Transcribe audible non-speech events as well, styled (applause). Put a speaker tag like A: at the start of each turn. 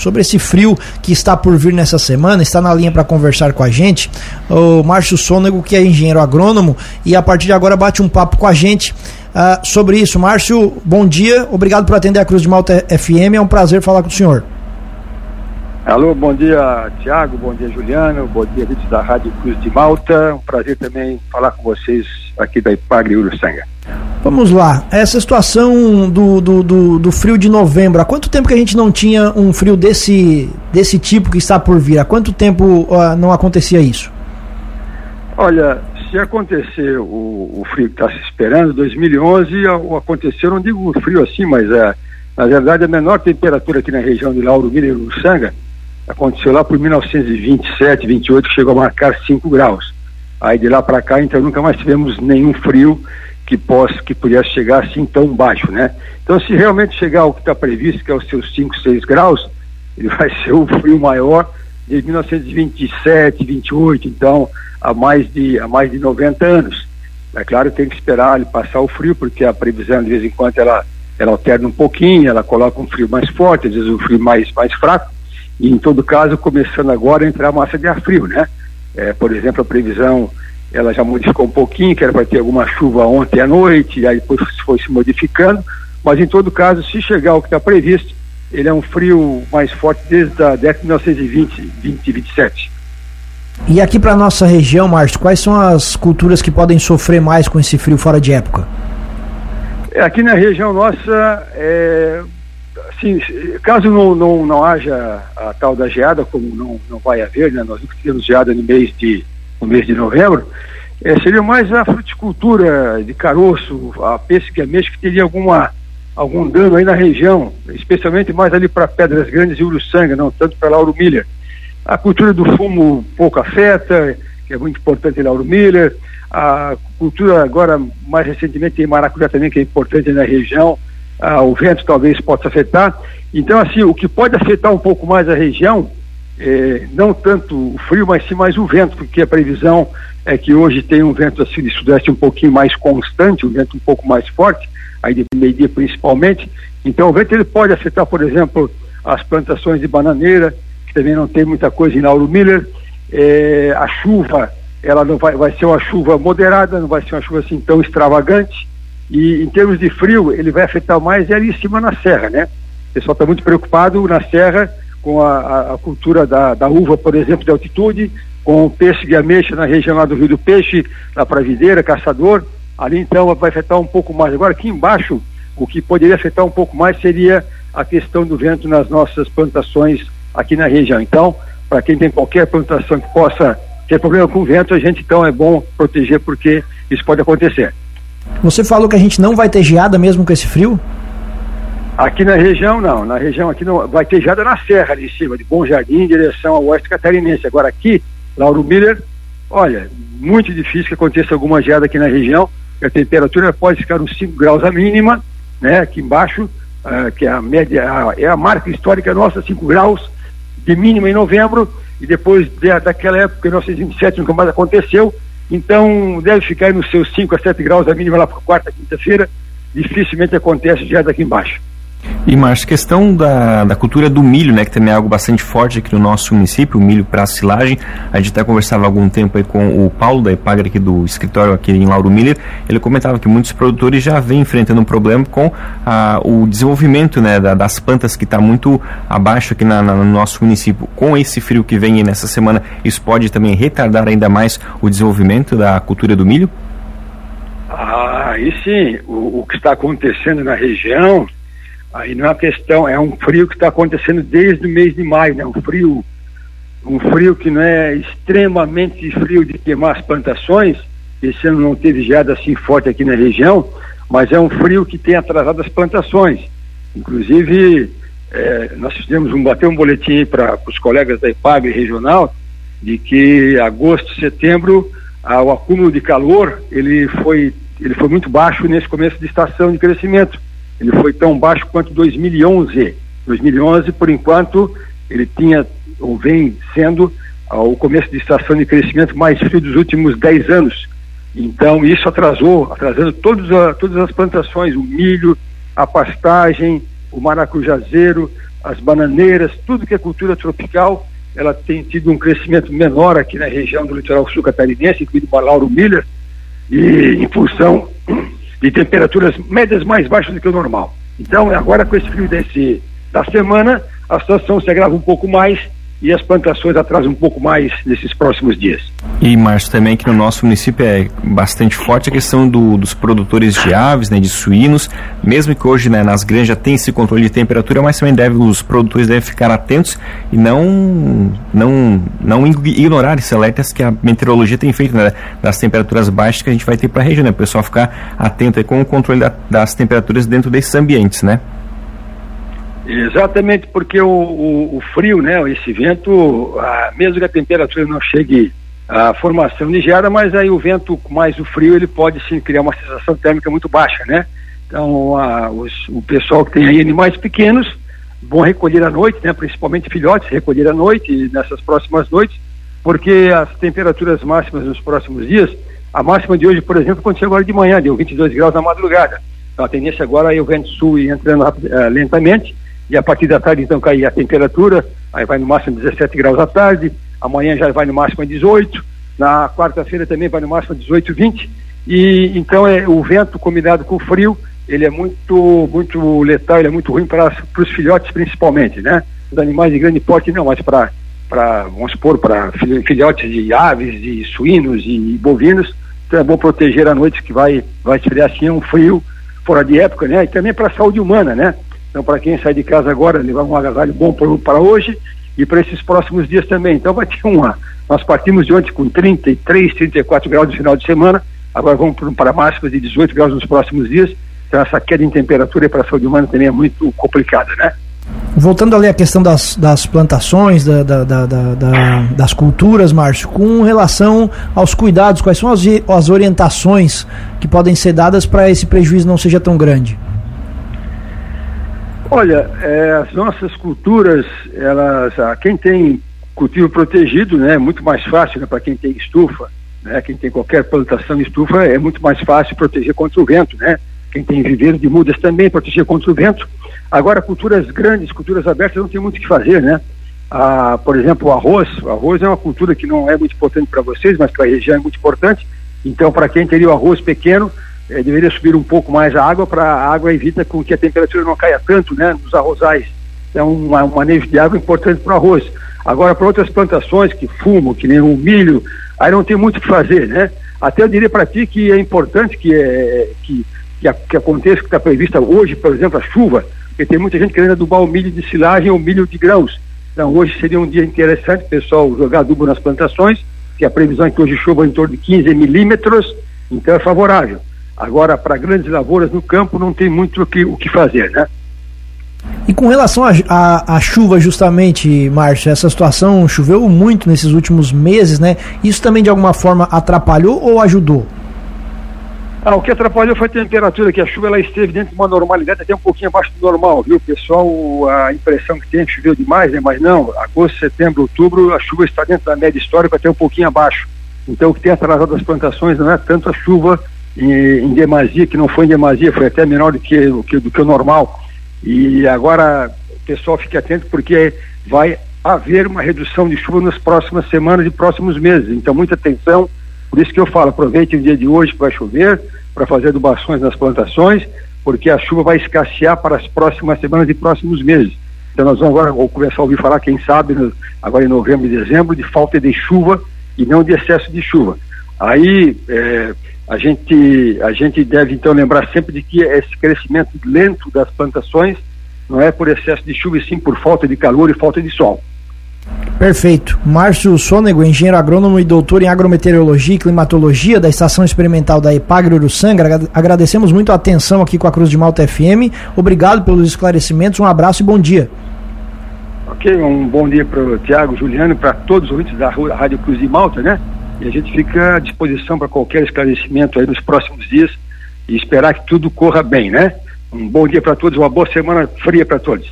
A: sobre esse frio que está por vir nessa semana. Está na linha para conversar com a gente o Márcio Sônego, que é engenheiro agrônomo, e a partir de agora bate um papo com a gente uh, sobre isso. Márcio, bom dia, obrigado por atender a Cruz de Malta FM, é um prazer falar com o senhor.
B: Alô, bom dia Tiago, bom dia Juliano, bom dia vídeos da Rádio Cruz de Malta, um prazer também falar com vocês aqui da Ipagre Uruçanga.
A: Vamos lá, essa situação do, do, do, do, frio de novembro, há quanto tempo que a gente não tinha um frio desse, desse tipo que está por vir? Há quanto tempo uh, não acontecia isso?
B: Olha, se acontecer o, o frio que está se esperando, 2011 aconteceu, não digo frio assim, mas é, na verdade a menor temperatura aqui na região de Lauro Miller e Uruçanga aconteceu lá por 1927, 28, que chegou a marcar 5 graus. Aí de lá para cá, então nunca mais tivemos nenhum frio que possa que pudesse chegar assim tão baixo, né? Então, se realmente chegar ao que está previsto, que é os seus 5, 6 graus, ele (laughs) vai ser o frio maior de 1927, 28, então há mais de há mais de 90 anos. É claro, tem que esperar ele passar o frio, porque a previsão de vez em quando ela ela alterna um pouquinho, ela coloca um frio mais forte, às vezes um frio mais mais fraco. E em todo caso, começando agora a entrar massa de ar frio, né? É, por exemplo, a previsão ela já modificou um pouquinho, que era para ter alguma chuva ontem à noite, e aí depois foi se modificando, mas em todo caso, se chegar o que está previsto, ele é um frio mais forte desde a década de 1920, 20, 27.
A: E aqui para nossa região, Márcio, quais são as culturas que podem sofrer mais com esse frio fora de época?
B: É, aqui na região nossa, é, assim, caso não, não, não haja a tal da geada, como não, não vai haver, né, nós nunca tivemos geada no mês de no mês de novembro, é, seria mais a fruticultura de caroço, a pêssega mesmo que teria alguma, algum dano aí na região, especialmente mais ali para Pedras Grandes e Uruçanga, não tanto para Lauro Miller. A cultura do fumo pouco afeta, que é muito importante em Lauro Miller. A cultura agora, mais recentemente, em Maracujá também, que é importante na região. Ah, o vento talvez possa afetar. Então, assim, o que pode afetar um pouco mais a região é, não tanto o frio, mas sim mais o vento, porque a previsão é que hoje tem um vento assim de sudeste um pouquinho mais constante, um vento um pouco mais forte, aí de meio-dia principalmente. Então o vento ele pode afetar, por exemplo, as plantações de bananeira, que também não tem muita coisa em Lauro Miller. É, a chuva, ela não vai, vai ser uma chuva moderada, não vai ser uma chuva assim tão extravagante. E em termos de frio, ele vai afetar mais é ali em cima na serra, né? O pessoal está muito preocupado na serra com a, a cultura da, da, uva, por exemplo, de altitude, com o peixe de ameixa na região lá do Rio do Peixe, na Pravideira, Caçador, ali então vai afetar um pouco mais. Agora aqui embaixo, o que poderia afetar um pouco mais seria a questão do vento nas nossas plantações aqui na região. Então, para quem tem qualquer plantação que possa ter problema com o vento, a gente então é bom proteger porque isso pode acontecer.
A: Você falou que a gente não vai ter geada mesmo com esse frio?
B: Aqui na região, não. Na região aqui não. Vai ter geada na serra ali em cima, de Bom Jardim, em direção ao oeste catarinense. Agora aqui, Lauro Miller, olha, muito difícil que aconteça alguma geada aqui na região. A temperatura pode ficar uns 5 graus a mínima, né? Aqui embaixo, uh, que é a média, a, é a marca histórica nossa, 5 graus de mínima em novembro, e depois de, daquela época, em 1927, nunca mais aconteceu. Então, deve ficar nos seus 5 a 7 graus a mínima lá para quarta, quinta-feira. Dificilmente acontece geada aqui embaixo.
C: E Márcio, questão da, da cultura do milho, né, que também é algo bastante forte aqui no nosso município, o milho para silagem. A gente até conversava há algum tempo aí com o Paulo da Epagre aqui do escritório aqui em Lauro Miller. Ele comentava que muitos produtores já vêm enfrentando um problema com ah, o desenvolvimento né, da, das plantas que está muito abaixo aqui na, na, no nosso município. Com esse frio que vem nessa semana, isso pode também retardar ainda mais o desenvolvimento da cultura do milho?
B: Ah, e sim. O, o que está acontecendo na região Aí não é uma questão, é um frio que está acontecendo desde o mês de maio, né? Um frio, um frio que não é extremamente frio de queimar as plantações. Esse ano não teve geada assim forte aqui na região, mas é um frio que tem atrasado as plantações. Inclusive, é, nós fizemos um bater um boletim para os colegas da IPAG regional de que agosto, setembro, ah, o acúmulo de calor ele foi ele foi muito baixo nesse começo de estação de crescimento ele foi tão baixo quanto 2011. 2011, por enquanto, ele tinha ou vem sendo o começo de estação de crescimento mais frio dos últimos 10 anos. Então, isso atrasou, atrasando todos a, todas as plantações, o milho, a pastagem, o maracujazeiro, as bananeiras, tudo que é cultura tropical, ela tem tido um crescimento menor aqui na região do litoral sul catarinense, incluindo Lauro Miller, e em função de temperaturas médias mais baixas do que o normal. Então, agora com esse frio desse, da semana, a situação se agrava um pouco mais e as plantações atrasam um pouco mais nesses próximos dias.
C: E, Márcio, também que no nosso município é bastante forte a questão do, dos produtores de aves, né, de suínos, mesmo que hoje né, nas granjas tem esse controle de temperatura, mas também deve, os produtores devem ficar atentos e não, não, não ignorar esses alertas que a meteorologia tem feito, né, das temperaturas baixas que a gente vai ter para a região, né, o pessoal ficar atento com o controle da, das temperaturas dentro desses ambientes, né?
B: Exatamente, porque o, o, o, frio, né, esse vento, ah, mesmo que a temperatura não chegue à formação geada, mas aí o vento mais o frio, ele pode sim criar uma sensação térmica muito baixa, né? Então, ah, os, o pessoal que tem aí animais pequenos, vão recolher à noite, né, principalmente filhotes, recolher à noite, nessas próximas noites, porque as temperaturas máximas nos próximos dias, a máxima de hoje, por exemplo, aconteceu agora de manhã, deu 22 graus na madrugada. Então, a tendência agora é o vento sul entrando uh, lentamente, e a partir da tarde então cair a temperatura, aí vai no máximo 17 graus à tarde, amanhã já vai no máximo a 18, na quarta-feira também vai no máximo a 18, 20, e então é o vento combinado com o frio, ele é muito muito letal, ele é muito ruim para os filhotes principalmente, né? Os animais de grande porte não, mas para para vamos supor para filhotes de aves, de suínos e bovinos, então é bom proteger à noite que vai vai esfriar assim um frio fora de época, né? E também para a saúde humana, né? Então, para quem sai de casa agora, levar um agasalho bom para hoje e para esses próximos dias também. Então, vai ter uma. Nós partimos de ontem com 33, 34 graus no final de semana, agora vamos para máximas de 18 graus nos próximos dias. Então, essa queda em temperatura para a saúde humana também é muito complicada, né?
A: Voltando ali à questão das, das plantações, da, da, da, das culturas, Márcio, com relação aos cuidados, quais são as, as orientações que podem ser dadas para esse prejuízo não seja tão grande?
B: Olha, é, as nossas culturas, elas, ah, quem tem cultivo protegido, né, é muito mais fácil né, para quem tem estufa, né, quem tem qualquer plantação de estufa, é muito mais fácil proteger contra o vento, né? Quem tem viveiro de mudas também proteger contra o vento. Agora, culturas grandes, culturas abertas, não tem muito o que fazer, né? Ah, por exemplo, o arroz. O arroz é uma cultura que não é muito importante para vocês, mas para a região é muito importante. Então, para quem teria o arroz pequeno, é, deveria subir um pouco mais a água para a água evita com que a temperatura não caia tanto, né, nos arrozais. É um, um manejo de água importante para o arroz. Agora, para outras plantações que fumam, que nem o milho, aí não tem muito o que fazer, né? Até eu diria para ti que é importante que, é, que, que, a, que aconteça, que está prevista hoje, por exemplo, a chuva, porque tem muita gente querendo adubar o milho de silagem ou milho de grãos. Então, hoje seria um dia interessante o pessoal jogar adubo nas plantações, que a previsão é que hoje chova em torno de 15 milímetros, então é favorável. Agora, para grandes lavouras no campo, não tem muito o que, o que fazer, né?
A: E com relação à chuva, justamente, Márcio, essa situação choveu muito nesses últimos meses, né? Isso também de alguma forma atrapalhou ou ajudou?
B: Ah, o que atrapalhou foi a temperatura, que a chuva ela esteve dentro de uma normalidade até um pouquinho abaixo do normal, viu? Pessoal, a impressão que tem é que choveu demais, né? Mas não, agosto, setembro, outubro, a chuva está dentro da média histórica até um pouquinho abaixo. Então o que tem atrasado as plantações não é tanto a chuva em, em, demasia, que não foi em demasia, foi até menor do que, do que, do que o normal. E agora pessoal fique atento porque vai haver uma redução de chuva nas próximas semanas e próximos meses. Então, muita atenção. Por isso que eu falo, aproveite o dia de hoje vai chover para fazer adubações nas plantações, porque a chuva vai escassear para as próximas semanas e próximos meses. Então, nós vamos agora começar a ouvir falar, quem sabe, agora em novembro e dezembro, de falta de chuva e não de excesso de chuva. Aí, é, a gente, a gente deve então lembrar sempre de que esse crescimento lento das plantações não é por excesso de chuva, e sim por falta de calor e falta de sol.
A: Perfeito. Márcio Sônego, engenheiro agrônomo e doutor em agrometeorologia e climatologia da Estação Experimental da Epagre Uruçanga. Agradecemos muito a atenção aqui com a Cruz de Malta FM. Obrigado pelos esclarecimentos. Um abraço e bom dia.
B: Ok, um bom dia para o Tiago, Juliano, para todos os ouvintes da Rádio Cruz de Malta, né? E a gente fica à disposição para qualquer esclarecimento aí nos próximos dias e esperar que tudo corra bem, né? Um bom dia para todos, uma boa semana fria para todos.